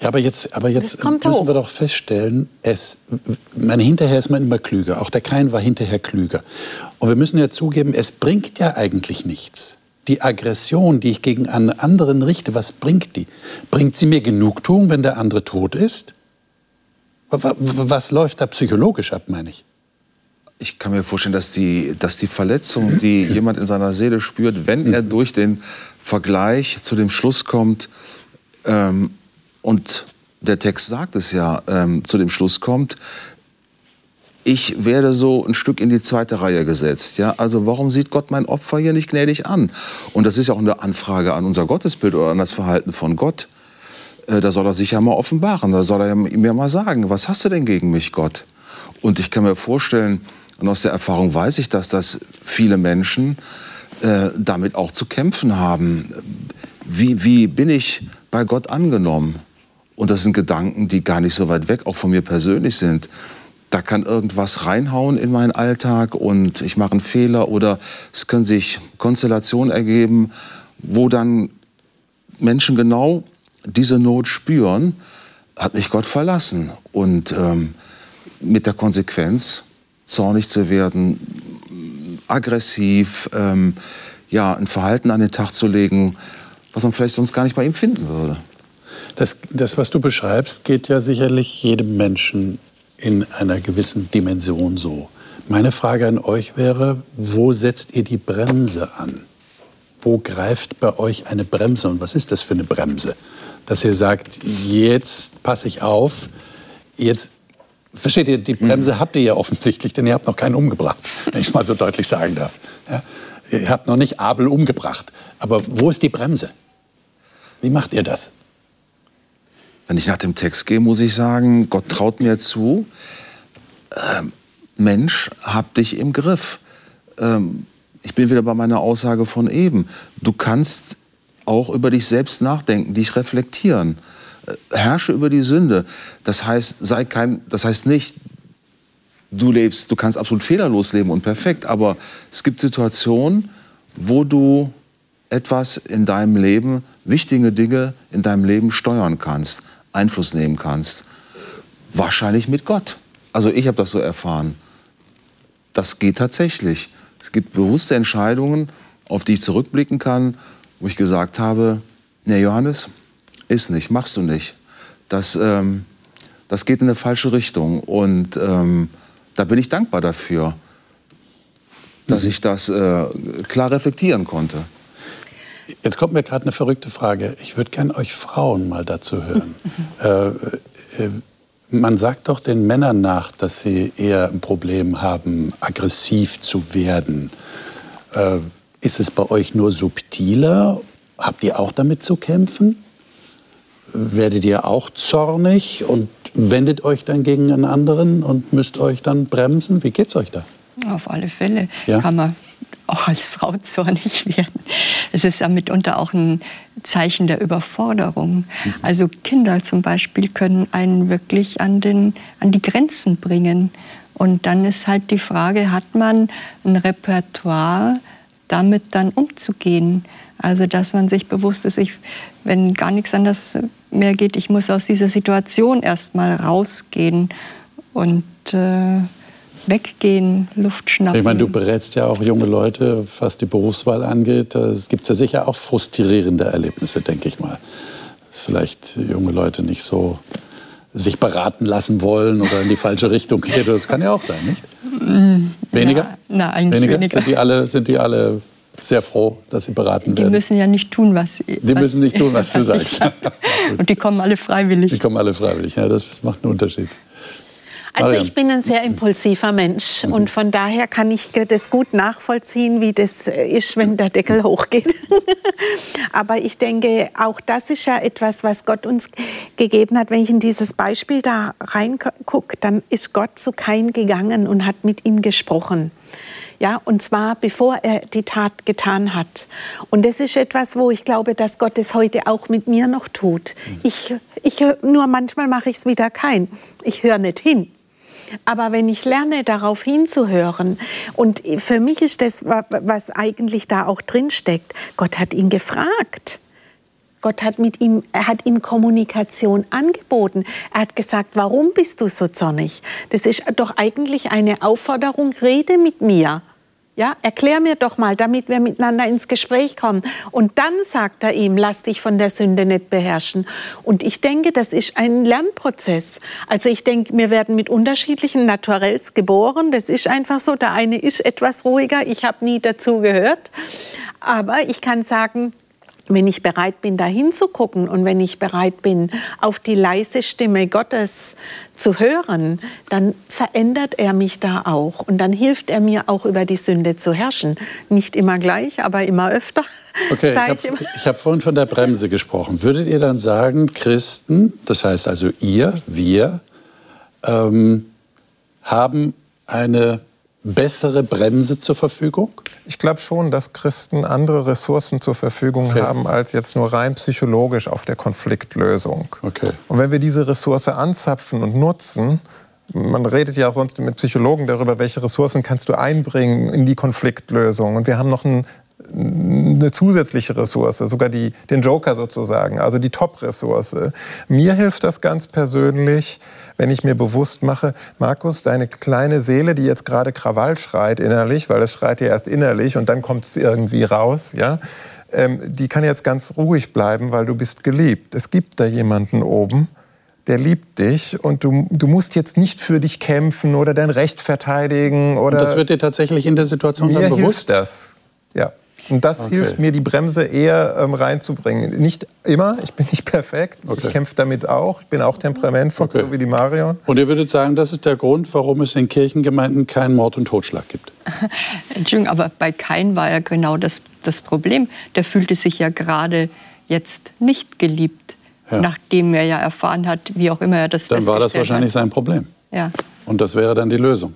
Ja, aber jetzt, aber jetzt müssen hoch. wir doch feststellen, es, meine, hinterher ist man immer klüger. Auch der Kain war hinterher klüger. Und wir müssen ja zugeben, es bringt ja eigentlich nichts. Die Aggression, die ich gegen einen anderen richte, was bringt die? Bringt sie mir Genugtuung, wenn der andere tot ist? Was läuft da psychologisch ab, meine ich? Ich kann mir vorstellen, dass die, dass die Verletzung, die jemand in seiner Seele spürt, wenn er durch den Vergleich zu dem Schluss kommt, ähm, und der Text sagt es ja, ähm, zu dem Schluss kommt, ich werde so ein Stück in die zweite Reihe gesetzt. Ja? Also warum sieht Gott mein Opfer hier nicht gnädig an? Und das ist auch eine Anfrage an unser Gottesbild oder an das Verhalten von Gott. Äh, da soll er sich ja mal offenbaren, da soll er mir mal sagen, was hast du denn gegen mich, Gott? Und ich kann mir vorstellen, und aus der Erfahrung weiß ich das, dass viele Menschen äh, damit auch zu kämpfen haben. Wie, wie bin ich bei Gott angenommen? Und das sind Gedanken, die gar nicht so weit weg auch von mir persönlich sind. Da kann irgendwas reinhauen in meinen Alltag und ich mache einen Fehler oder es können sich Konstellationen ergeben, wo dann Menschen genau diese Not spüren, hat mich Gott verlassen. Und ähm, mit der Konsequenz, zornig zu werden, aggressiv, ähm, ja, ein Verhalten an den Tag zu legen, was man vielleicht sonst gar nicht bei ihm finden würde. Das, das, was du beschreibst, geht ja sicherlich jedem Menschen in einer gewissen Dimension so. Meine Frage an euch wäre, wo setzt ihr die Bremse an? Wo greift bei euch eine Bremse und was ist das für eine Bremse? Dass ihr sagt, jetzt passe ich auf, jetzt Versteht ihr, die Bremse habt ihr ja offensichtlich, denn ihr habt noch keinen umgebracht, wenn ich es mal so deutlich sagen darf. Ja? Ihr habt noch nicht Abel umgebracht. Aber wo ist die Bremse? Wie macht ihr das? Wenn ich nach dem Text gehe, muss ich sagen, Gott traut mir zu, äh, Mensch, hab dich im Griff. Ähm, ich bin wieder bei meiner Aussage von eben. Du kannst auch über dich selbst nachdenken, dich reflektieren. Äh, herrsche über die Sünde. Das heißt, sei kein, das heißt nicht, du lebst, du kannst absolut fehlerlos leben und perfekt, aber es gibt Situationen, wo du etwas in deinem Leben, wichtige Dinge in deinem Leben steuern kannst, Einfluss nehmen kannst. Wahrscheinlich mit Gott. Also ich habe das so erfahren. Das geht tatsächlich. Es gibt bewusste Entscheidungen, auf die ich zurückblicken kann, wo ich gesagt habe, ne Johannes, ist nicht, machst du nicht. Das, ähm, das geht in eine falsche Richtung. Und ähm, da bin ich dankbar dafür, dass mhm. ich das äh, klar reflektieren konnte. Jetzt kommt mir gerade eine verrückte Frage. Ich würde gerne euch Frauen mal dazu hören. äh, äh, man sagt doch den Männern nach, dass sie eher ein Problem haben, aggressiv zu werden. Äh, ist es bei euch nur subtiler? Habt ihr auch damit zu kämpfen? Werdet ihr auch zornig und wendet euch dann gegen einen anderen und müsst euch dann bremsen? Wie geht's euch da? Auf alle Fälle ja? kann man auch als Frau zornig werden. Es ist ja mitunter auch ein Zeichen der Überforderung. Mhm. Also Kinder zum Beispiel können einen wirklich an, den, an die Grenzen bringen. Und dann ist halt die Frage, hat man ein Repertoire, damit dann umzugehen? Also dass man sich bewusst ist, ich, wenn gar nichts anderes mehr geht, ich muss aus dieser Situation erst mal rausgehen und äh, weggehen, Luft schnappen. Ich meine, du berätst ja auch junge Leute, was die Berufswahl angeht. Es gibt ja sicher auch frustrierende Erlebnisse, denke ich mal. Vielleicht junge Leute nicht so sich beraten lassen wollen oder in die falsche Richtung gehen. Das kann ja auch sein, nicht? Mm, weniger? Na, eigentlich weniger. weniger. Sind, die alle, sind die alle sehr froh, dass sie beraten werden? Die müssen ja nicht tun, was Die was, müssen nicht tun, was, was du sagst. Und die kommen alle freiwillig. Die kommen alle freiwillig, ja, das macht einen Unterschied. Also ich bin ein sehr impulsiver Mensch mhm. und von daher kann ich das gut nachvollziehen, wie das ist, wenn der Deckel hochgeht. Aber ich denke, auch das ist ja etwas, was Gott uns gegeben hat. Wenn ich in dieses Beispiel da reingucke, dann ist Gott zu Kain gegangen und hat mit ihm gesprochen. Ja, und zwar bevor er die Tat getan hat. Und das ist etwas, wo ich glaube, dass Gott es heute auch mit mir noch tut. Mhm. Ich, ich, nur manchmal mache ich es wieder kein. Ich höre nicht hin. Aber wenn ich lerne, darauf hinzuhören, und für mich ist das, was eigentlich da auch drin steckt, Gott hat ihn gefragt. Gott hat mit ihm, er hat ihm Kommunikation angeboten. Er hat gesagt, warum bist du so zornig? Das ist doch eigentlich eine Aufforderung, rede mit mir. Ja, erklär mir doch mal, damit wir miteinander ins Gespräch kommen. Und dann sagt er ihm, lass dich von der Sünde nicht beherrschen. Und ich denke, das ist ein Lernprozess. Also ich denke, wir werden mit unterschiedlichen Naturells geboren. Das ist einfach so. Der eine ist etwas ruhiger. Ich habe nie dazu gehört. Aber ich kann sagen, wenn ich bereit bin, da hinzugucken und wenn ich bereit bin, auf die leise Stimme Gottes zu hören, dann verändert er mich da auch und dann hilft er mir auch über die Sünde zu herrschen. Nicht immer gleich, aber immer öfter. Okay, ich habe hab vorhin von der Bremse gesprochen. Würdet ihr dann sagen, Christen, das heißt also ihr, wir, ähm, haben eine bessere Bremse zur Verfügung? Ich glaube schon, dass Christen andere Ressourcen zur Verfügung okay. haben als jetzt nur rein psychologisch auf der Konfliktlösung. Okay. Und wenn wir diese Ressource anzapfen und nutzen, man redet ja sonst mit Psychologen darüber, welche Ressourcen kannst du einbringen in die Konfliktlösung. Und wir haben noch ein eine zusätzliche Ressource, sogar die, den Joker sozusagen, also die Top-Ressource. Mir hilft das ganz persönlich, wenn ich mir bewusst mache, Markus, deine kleine Seele, die jetzt gerade Krawall schreit innerlich, weil es schreit ja erst innerlich und dann kommt es irgendwie raus, ja, ähm, die kann jetzt ganz ruhig bleiben, weil du bist geliebt. Es gibt da jemanden oben, der liebt dich und du, du musst jetzt nicht für dich kämpfen oder dein Recht verteidigen. Oder und das wird dir tatsächlich in der Situation dann bewusst? Mir hilft das, ja. Und das okay. hilft mir, die Bremse eher ähm, reinzubringen. Nicht immer, ich bin nicht perfekt. Okay. Ich kämpfe damit auch. Ich bin auch temperamentvoll, okay. so wie die Marion. Und ihr würdet sagen, das ist der Grund, warum es in Kirchengemeinden keinen Mord und Totschlag gibt? Entschuldigung, aber bei Kain war ja genau das, das Problem. Der fühlte sich ja gerade jetzt nicht geliebt, ja. nachdem er ja erfahren hat, wie auch immer er das Dann war das wahrscheinlich hat. sein Problem. Ja. Und das wäre dann die Lösung,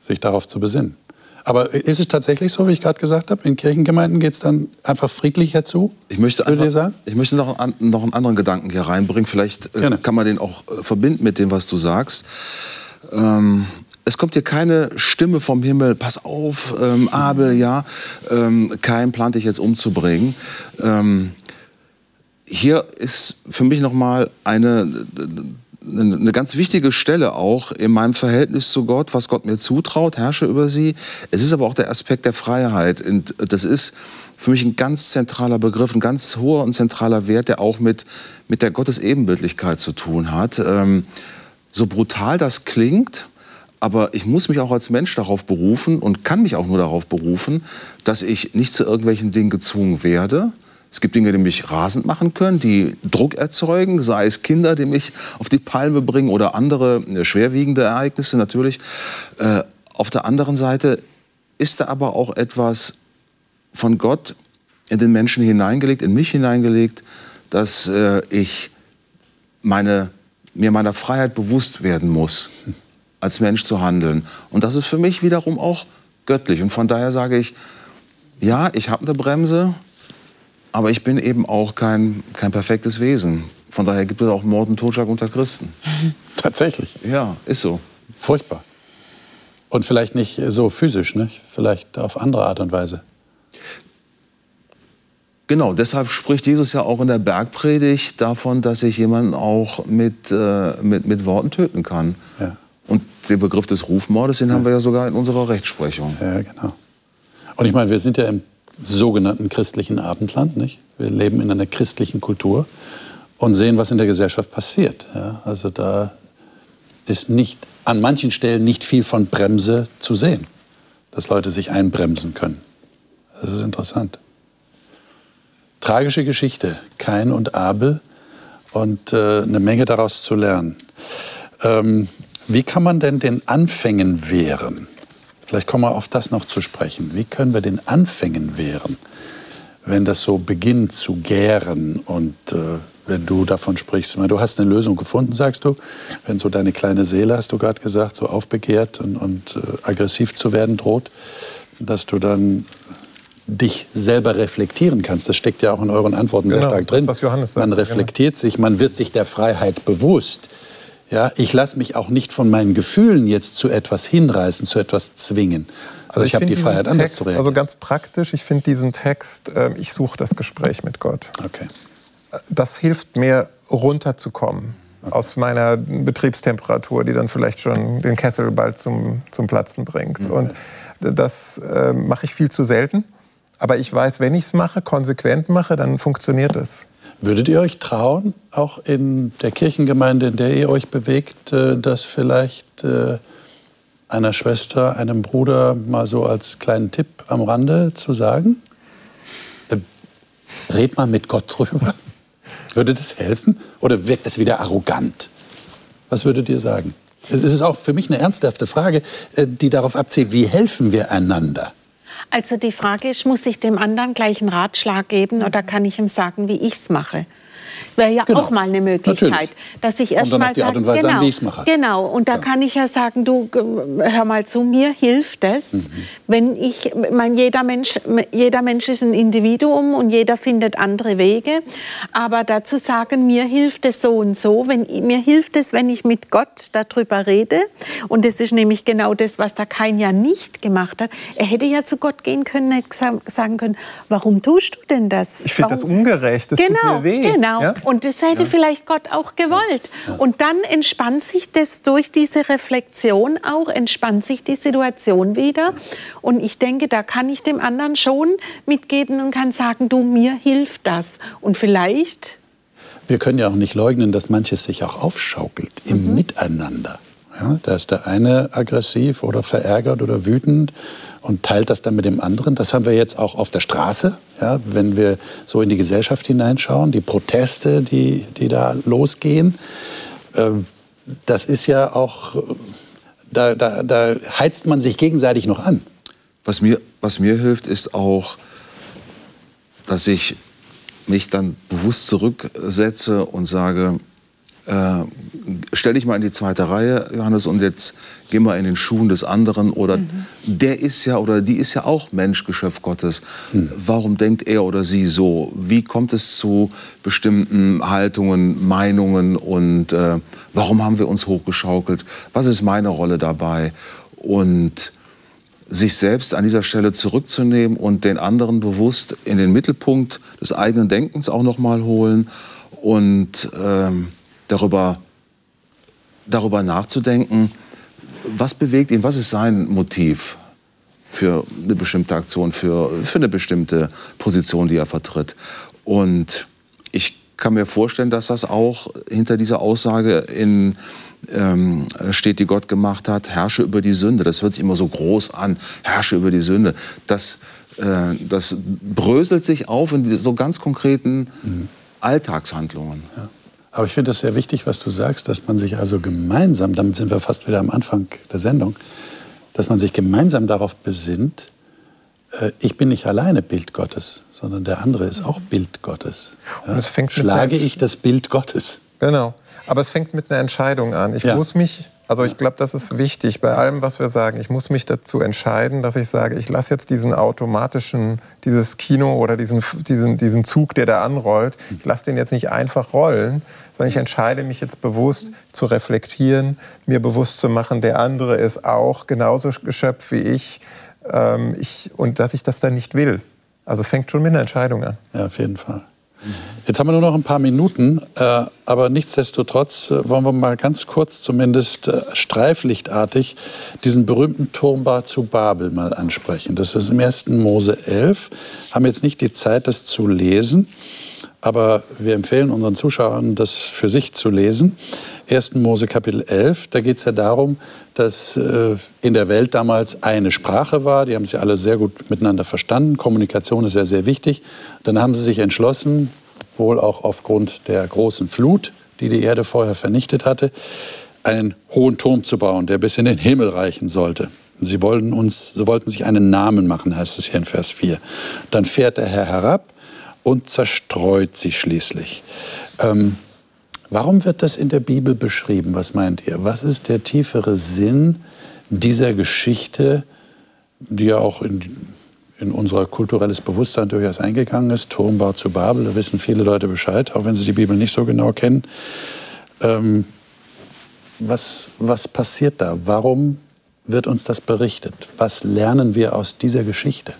sich darauf zu besinnen. Aber ist es tatsächlich so, wie ich gerade gesagt habe? In Kirchengemeinden geht es dann einfach friedlicher zu? Ich möchte, einfach? Ich möchte noch, einen, noch einen anderen Gedanken hier reinbringen. Vielleicht äh, kann man den auch äh, verbinden mit dem, was du sagst. Ähm, es kommt hier keine Stimme vom Himmel, pass auf, ähm, Abel, ja, ähm, kein plant dich jetzt umzubringen. Ähm, hier ist für mich nochmal eine eine ganz wichtige Stelle auch in meinem Verhältnis zu Gott, was Gott mir zutraut, herrsche über sie. Es ist aber auch der Aspekt der Freiheit. Und das ist für mich ein ganz zentraler Begriff, ein ganz hoher und zentraler Wert, der auch mit, mit der Gottesebenbildlichkeit zu tun hat. Ähm, so brutal das klingt, aber ich muss mich auch als Mensch darauf berufen und kann mich auch nur darauf berufen, dass ich nicht zu irgendwelchen Dingen gezwungen werde, es gibt Dinge, die mich rasend machen können, die Druck erzeugen, sei es Kinder, die mich auf die Palme bringen oder andere äh, schwerwiegende Ereignisse natürlich. Äh, auf der anderen Seite ist da aber auch etwas von Gott in den Menschen hineingelegt, in mich hineingelegt, dass äh, ich meine, mir meiner Freiheit bewusst werden muss, als Mensch zu handeln. Und das ist für mich wiederum auch göttlich. Und von daher sage ich, ja, ich habe eine Bremse, aber ich bin eben auch kein, kein perfektes Wesen. Von daher gibt es auch Mord und Totschlag unter Christen. Tatsächlich? Ja, ist so. Furchtbar. Und vielleicht nicht so physisch, ne? vielleicht auf andere Art und Weise. Genau, deshalb spricht Jesus ja auch in der Bergpredigt davon, dass ich jemanden auch mit, äh, mit, mit Worten töten kann. Ja. Und den Begriff des Rufmordes, den ja. haben wir ja sogar in unserer Rechtsprechung. Ja, genau. Und ich meine, wir sind ja im sogenannten christlichen Abendland. Nicht? Wir leben in einer christlichen Kultur und sehen, was in der Gesellschaft passiert. Ja, also da ist nicht, an manchen Stellen nicht viel von Bremse zu sehen, dass Leute sich einbremsen können. Das ist interessant. Tragische Geschichte, Kain und Abel und äh, eine Menge daraus zu lernen. Ähm, wie kann man denn den Anfängen wehren? Vielleicht kommen wir auf das noch zu sprechen. Wie können wir den Anfängen wehren, wenn das so beginnt zu gären und äh, wenn du davon sprichst, du hast eine Lösung gefunden, sagst du, wenn so deine kleine Seele, hast du gerade gesagt, so aufbegehrt und, und äh, aggressiv zu werden droht, dass du dann dich selber reflektieren kannst. Das steckt ja auch in euren Antworten genau, sehr stark drin. Das, was Johannes sagt, man reflektiert genau. sich, man wird sich der Freiheit bewusst. Ja, ich lasse mich auch nicht von meinen Gefühlen jetzt zu etwas hinreißen, zu etwas zwingen. Also, also ich, ich habe die Freiheit, Text, anders zu reagieren. Also ganz praktisch, ich finde diesen Text, äh, ich suche das Gespräch mit Gott. Okay. Das hilft mir, runterzukommen. aus meiner Betriebstemperatur, die dann vielleicht schon den Kessel bald zum, zum Platzen bringt. Mhm. Und das äh, mache ich viel zu selten. Aber ich weiß, wenn ich es mache, konsequent mache, dann funktioniert es. Würdet ihr euch trauen, auch in der Kirchengemeinde, in der ihr euch bewegt, äh, das vielleicht äh, einer Schwester, einem Bruder mal so als kleinen Tipp am Rande zu sagen? Äh, red mal mit Gott drüber. Würde das helfen? Oder wirkt das wieder arrogant? Was würdet ihr sagen? Es ist auch für mich eine ernsthafte Frage, die darauf abzielt, wie helfen wir einander? Also die Frage ist, muss ich dem anderen gleich einen Ratschlag geben oder kann ich ihm sagen, wie ich es mache? Wäre ja genau. auch mal eine Möglichkeit, Natürlich. dass ich erst mal Art und Weise genau, an, wie ich es mache. Genau, und da ja. kann ich ja sagen, du hör mal zu, mir hilft es, mhm. wenn ich, mein jeder Mensch, jeder Mensch ist ein Individuum und jeder findet andere Wege, aber dazu sagen, mir hilft es so und so, wenn mir hilft es, wenn ich mit Gott darüber rede und das ist nämlich genau das, was der Kain ja nicht gemacht hat. Er hätte ja zu Gott gehen können, hätte sagen können, warum tust du denn das? Ich finde das ungerecht, das genau, tut mir weh. Genau, ja? Und das hätte ja. vielleicht Gott auch gewollt. Ja. Und dann entspannt sich das durch diese Reflexion auch, entspannt sich die Situation wieder. Und ich denke, da kann ich dem anderen schon mitgeben und kann sagen, du, mir hilft das. Und vielleicht... Wir können ja auch nicht leugnen, dass manches sich auch aufschaukelt im mhm. Miteinander. Ja, da ist der eine aggressiv oder verärgert oder wütend und teilt das dann mit dem anderen. Das haben wir jetzt auch auf der Straße, ja, wenn wir so in die Gesellschaft hineinschauen, die Proteste, die, die da losgehen. Ähm, das ist ja auch, da, da, da heizt man sich gegenseitig noch an. Was mir, was mir hilft, ist auch, dass ich mich dann bewusst zurücksetze und sage, äh, stell dich mal in die zweite Reihe, Johannes, und jetzt geh mal in den Schuhen des anderen. Oder mhm. der ist ja oder die ist ja auch Mensch, Geschöpf Gottes. Mhm. Warum denkt er oder sie so? Wie kommt es zu bestimmten Haltungen, Meinungen und äh, warum haben wir uns hochgeschaukelt? Was ist meine Rolle dabei? Und sich selbst an dieser Stelle zurückzunehmen und den anderen bewusst in den Mittelpunkt des eigenen Denkens auch noch mal holen und ähm, darüber, darüber nachzudenken, was bewegt ihn, was ist sein Motiv für eine bestimmte Aktion, für, für eine bestimmte Position, die er vertritt. Und ich kann mir vorstellen, dass das auch hinter dieser Aussage in, ähm, steht, die Gott gemacht hat, herrsche über die Sünde. Das hört sich immer so groß an, herrsche über die Sünde. Das, äh, das bröselt sich auf in so ganz konkreten mhm. Alltagshandlungen. Ja. Aber ich finde es sehr wichtig, was du sagst, dass man sich also gemeinsam, damit sind wir fast wieder am Anfang der Sendung, dass man sich gemeinsam darauf besinnt, äh, ich bin nicht alleine Bild Gottes, sondern der andere ist auch Bild Gottes. Ja? Schlage ich das Bild Gottes. Genau. Aber es fängt mit einer Entscheidung an. Ich ja. muss mich also ich glaube, das ist wichtig bei allem, was wir sagen. Ich muss mich dazu entscheiden, dass ich sage, ich lasse jetzt diesen automatischen, dieses Kino oder diesen, diesen, diesen Zug, der da anrollt, ich lasse den jetzt nicht einfach rollen, sondern ich entscheide mich jetzt bewusst zu reflektieren, mir bewusst zu machen, der andere ist auch genauso Geschöpf wie ich, ähm, ich und dass ich das dann nicht will. Also es fängt schon mit einer Entscheidung an. Ja, auf jeden Fall. Jetzt haben wir nur noch ein paar Minuten, äh, aber nichtsdestotrotz äh, wollen wir mal ganz kurz zumindest äh, streiflichtartig diesen berühmten Turmbau zu Babel mal ansprechen. Das ist im 1. Mose 11. Haben jetzt nicht die Zeit, das zu lesen, aber wir empfehlen unseren Zuschauern, das für sich zu lesen. 1. Mose Kapitel 11, da geht es ja darum, dass äh, in der Welt damals eine Sprache war. Die haben sie alle sehr gut miteinander verstanden. Kommunikation ist ja sehr wichtig. Dann haben sie sich entschlossen, wohl auch aufgrund der großen Flut, die die Erde vorher vernichtet hatte, einen hohen Turm zu bauen, der bis in den Himmel reichen sollte. Sie wollten, uns, sie wollten sich einen Namen machen, heißt es hier in Vers 4. Dann fährt der Herr herab und zerstreut sie schließlich. Ähm, warum wird das in der Bibel beschrieben? Was meint ihr? Was ist der tiefere Sinn dieser Geschichte, die ja auch in, in unser kulturelles Bewusstsein durchaus eingegangen ist? Turmbau zu Babel, da wissen viele Leute Bescheid, auch wenn sie die Bibel nicht so genau kennen. Ähm, was, was passiert da? Warum wird uns das berichtet? Was lernen wir aus dieser Geschichte?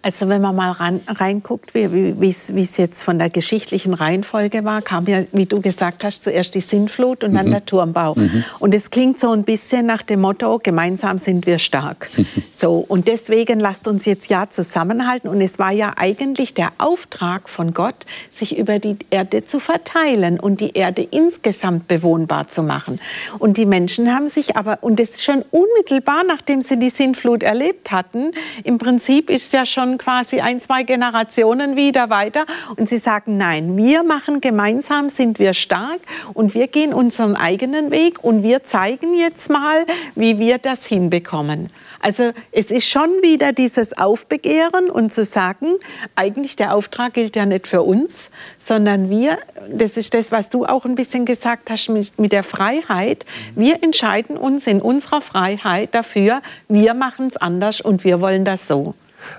Also wenn man mal ran, reinguckt, wie es jetzt von der geschichtlichen Reihenfolge war, kam ja, wie du gesagt hast, zuerst die Sintflut und dann mhm. der Turmbau. Mhm. Und es klingt so ein bisschen nach dem Motto, gemeinsam sind wir stark. so, und deswegen lasst uns jetzt ja zusammenhalten. Und es war ja eigentlich der Auftrag von Gott, sich über die Erde zu verteilen und die Erde insgesamt bewohnbar zu machen. Und die Menschen haben sich aber, und das schon unmittelbar, nachdem sie die Sintflut erlebt hatten, im Prinzip ist ja schon schon quasi ein, zwei Generationen wieder weiter. Und sie sagen, nein, wir machen gemeinsam, sind wir stark und wir gehen unseren eigenen Weg und wir zeigen jetzt mal, wie wir das hinbekommen. Also es ist schon wieder dieses Aufbegehren und zu sagen, eigentlich der Auftrag gilt ja nicht für uns, sondern wir, das ist das, was du auch ein bisschen gesagt hast mit, der Freiheit, wir entscheiden uns in unserer Freiheit dafür, wir machen es anders und wir wollen das so.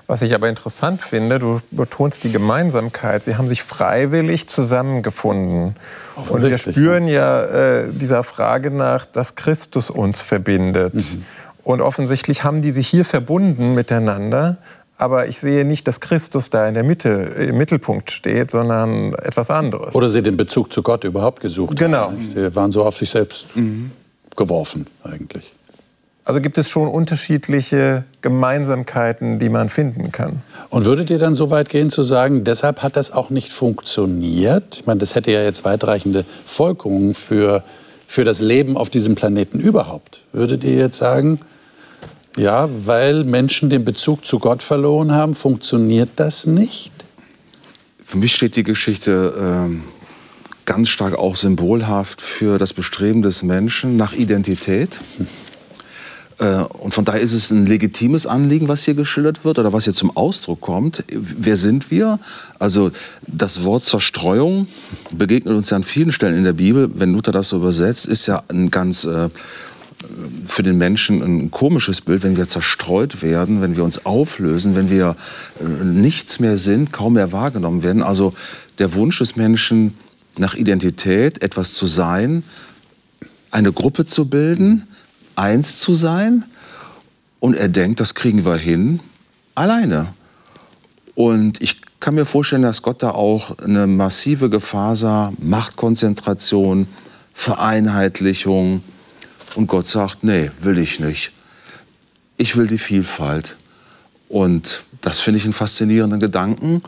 Was ich aber interessant finde, du betonst die Gemeinsamkeit. Sie haben sich freiwillig zusammengefunden. Und wir spüren ja äh, dieser Frage nach, dass Christus uns verbindet. Mhm. Und offensichtlich haben die sich hier verbunden miteinander. Aber ich sehe nicht, dass Christus da in der Mitte, im Mittelpunkt steht, sondern etwas anderes. Oder sie den Bezug zu Gott überhaupt gesucht genau. haben. Sie waren so auf sich selbst mhm. geworfen eigentlich. Also gibt es schon unterschiedliche Gemeinsamkeiten, die man finden kann. Und würdet ihr dann so weit gehen zu sagen, deshalb hat das auch nicht funktioniert? Ich meine, das hätte ja jetzt weitreichende Folgerungen für, für das Leben auf diesem Planeten überhaupt. Würdet ihr jetzt sagen, ja, weil Menschen den Bezug zu Gott verloren haben, funktioniert das nicht? Für mich steht die Geschichte ähm, ganz stark auch symbolhaft für das Bestreben des Menschen nach Identität. Hm äh, und von daher ist es ein legitimes Anliegen, was hier geschildert wird oder was hier zum Ausdruck kommt. Wer sind wir? Also das Wort Zerstreuung begegnet uns ja an vielen Stellen in der Bibel. Wenn Luther das so übersetzt, ist ja ein ganz äh, für den Menschen ein komisches Bild, wenn wir zerstreut werden, wenn wir uns auflösen, wenn wir äh, nichts mehr sind, kaum mehr wahrgenommen werden. Also der Wunsch des Menschen nach Identität, etwas zu sein, eine Gruppe zu bilden, eins zu sein. Und er denkt, das kriegen wir hin, alleine. Und ich kann mir vorstellen, dass Gott da auch eine massive Gefahr sah, Machtkonzentration, Vereinheitlichung. Und Gott sagt, nee, will ich nicht. Ich will die Vielfalt. Und das finde ich einen faszinierenden Gedanken.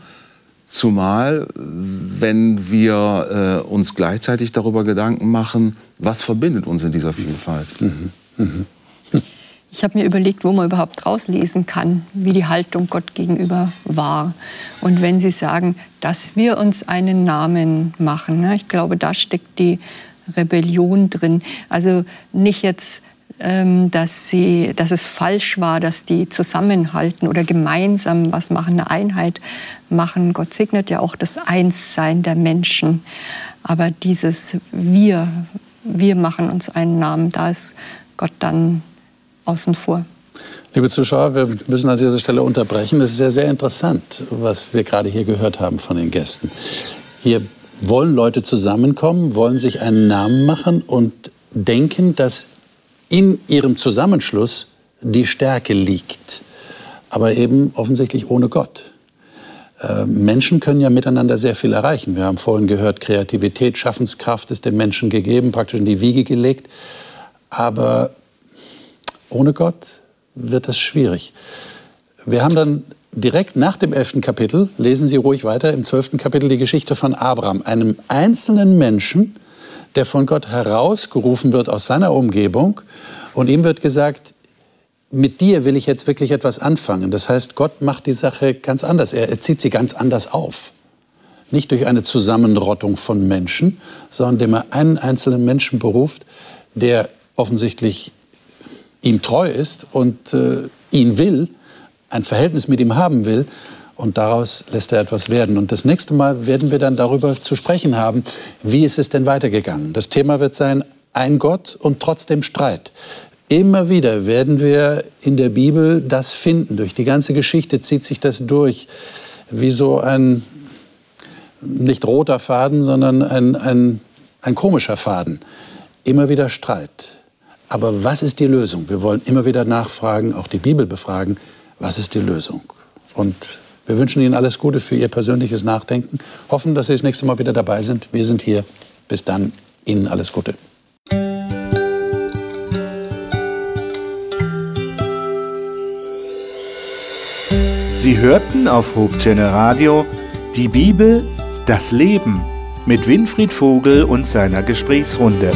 Zumal, wenn wir äh, uns gleichzeitig darüber Gedanken machen, was verbindet uns in dieser Vielfalt. Mhm. Ich habe mir überlegt, wo man überhaupt rauslesen kann, wie die Haltung Gott gegenüber war. Und wenn Sie sagen, dass wir uns einen Namen machen, ne, ich glaube, da steckt die Rebellion drin. Also nicht jetzt, ähm, dass, sie, dass es falsch war, dass die zusammenhalten oder gemeinsam was machen, eine Einheit machen. Gott segnet ja auch das Einssein der Menschen. Aber dieses Wir, wir machen uns einen Namen, da ist Gott dann außen vor. Liebe Zuschauer, wir müssen an dieser Stelle unterbrechen. Es ist sehr, sehr interessant, was wir gerade hier gehört haben von den Gästen. Hier wollen Leute zusammenkommen, wollen sich einen Namen machen und denken, dass in ihrem Zusammenschluss die Stärke liegt. Aber eben offensichtlich ohne Gott. Äh, Menschen können ja miteinander sehr viel erreichen. Wir haben vorhin gehört, Kreativität, Schaffenskraft ist dem Menschen gegeben, praktisch in die Wiege gelegt. Aber ohne Gott wird das schwierig. Wir haben dann direkt nach dem elften Kapitel, lesen Sie ruhig weiter, im zwölften Kapitel die Geschichte von Abraham, einem einzelnen Menschen, der von Gott herausgerufen wird aus seiner Umgebung. Und ihm wird gesagt, mit dir will ich jetzt wirklich etwas anfangen. Das heißt, Gott macht die Sache ganz anders. Er, zieht sie ganz anders auf. Nicht durch eine Zusammenrottung von Menschen, sondern indem er einen einzelnen Menschen beruft, der offensichtlich ihm treu ist und äh, ihn will, ein Verhältnis mit ihm haben will. Und daraus lässt er etwas werden. Und das nächste Mal werden wir dann darüber zu sprechen haben, wie ist es denn weitergegangen. Das Thema wird sein, ein Gott und trotzdem Streit. Immer wieder werden wir in der Bibel das finden. Durch die ganze Geschichte zieht sich das durch. Wie so ein, nicht roter Faden, sondern ein, ein, ein komischer Faden immer wieder Streit. Aber was ist die Lösung? Wir wollen immer wieder nachfragen, auch die Bibel befragen, was ist die Lösung? Und Wir wünschen Ihnen alles Gute für Ihr persönliches Nachdenken. Hoffen, dass Sie das nächste Mal wieder dabei sind. Wir sind hier. Bis dann. Ihnen alles Gute. Sie hörten auf Hope Radio die Bibel, das Leben mit Winfried Vogel und seiner Gesprächsrunde.